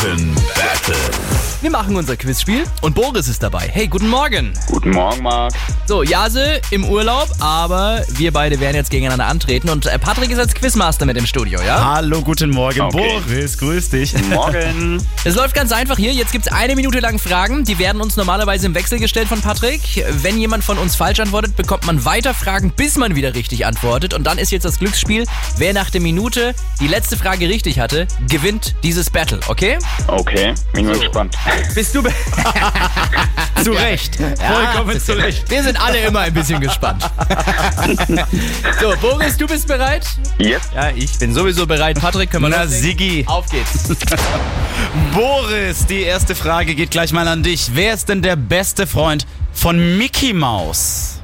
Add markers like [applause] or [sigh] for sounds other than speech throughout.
Franken Battle. Wir machen unser Quizspiel und Boris ist dabei. Hey, guten Morgen. Guten Morgen, Marc. So, Jase im Urlaub, aber wir beide werden jetzt gegeneinander antreten und äh, Patrick ist als Quizmaster mit im Studio, ja? Hallo, guten Morgen, Okay. Boris, grüß dich. Morgen. [laughs] Es läuft ganz einfach hier. Jetzt gibt's eine Minute lang Fragen. Die werden uns normalerweise im Wechsel gestellt von Patrick. Wenn jemand von uns falsch antwortet, bekommt man weiter Fragen, bis man wieder richtig antwortet. Und dann ist jetzt das Glücksspiel. Wer nach der Minute die letzte Frage richtig hatte, gewinnt dieses Battle, okay? Okay, bin mal So. gespannt. Bist du... [laughs] zu Recht. Vollkommen zu Recht. Wir sind alle immer ein bisschen gespannt. [laughs] so, Boris, du bist bereit? Yes. Ja, ich bin sowieso bereit. Patrick, können wir Na, loslegen? Siggi. Auf geht's. [laughs] Boris, die erste Frage geht gleich mal an dich. Wer ist denn der beste Freund von Mickey Mouse?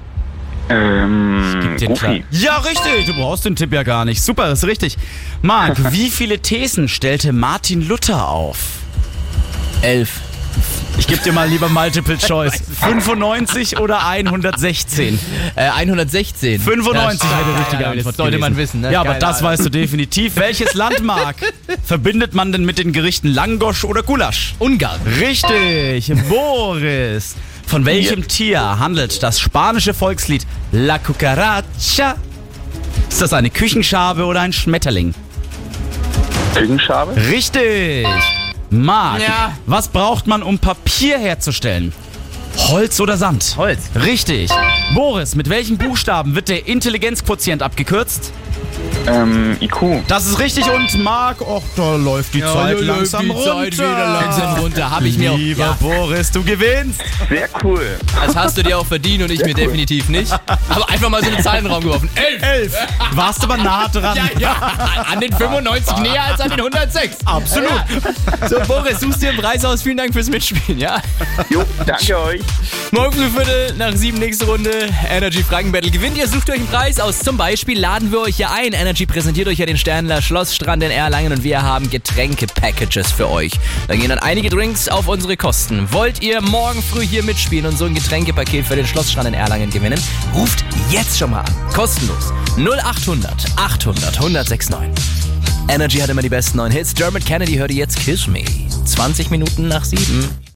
Ähm. Kla- Ja, richtig. Du brauchst den Tipp ja gar nicht. Super, ist richtig. Marc, wie viele Thesen stellte Martin Luther auf? Elf. Ich gebe dir mal lieber Multiple [laughs] Choice. 95 oder 116? Äh, 116. 95 Ja, wäre die richtige ja, Antwort Das sollte gewesen. man wissen, ne? Ja, aber Keine das Ahnung. weißt du definitiv. Welches [laughs] Land, Marc, verbindet man denn mit den Gerichten Langosch oder Gulasch? Ungarn. Richtig, [laughs] Boris. Von welchem Tier handelt das spanische Volkslied La Cucaracha? Ist das eine Küchenschabe oder ein Schmetterling? Küchenschabe. Richtig. Marc, Ja. was braucht man, um Papier herzustellen? Holz oder Sand? Holz. Richtig. Boris, mit welchen Buchstaben wird der Intelligenzquotient abgekürzt? Ähm, IQ. Das ist richtig und Marc, och, da läuft die Zeit langsam runter. langsam runter. Hab ich mir auch. Lieber Ja, Boris, du gewinnst. Sehr cool. das hast du dir auch verdient und ich mir definitiv nicht. Aber einfach mal so eine Zahl in den Raum geworfen. Elf. Elf. Warst aber nah dran. Ja, ja. An den 95 näher als an den 106. Absolut. Ja. So, Boris, suchst dir einen Preis aus. Vielen Dank fürs Mitspielen, ja? Jo, danke euch. Morgen früh Viertel nach sieben nächste Runde. Energy Franken Battle gewinnt ihr. Sucht euch einen Preis aus. Zum Beispiel laden wir euch hier ein. Energy präsentiert euch ja den Sternler Schlossstrand in Erlangen und wir haben Getränke-Packages für euch. Da gehen dann einige Drinks auf unsere Kosten. Wollt ihr morgen früh hier mitspielen und so ein Getränkepaket für den Schlossstrand in Erlangen gewinnen? Ruft jetzt schon mal an. Kostenlos. 0800 800 1069. Energy hat immer die besten neuen Hits. Dermot Kennedy hört ihr jetzt Kiss Me. 20 Minuten nach sieben.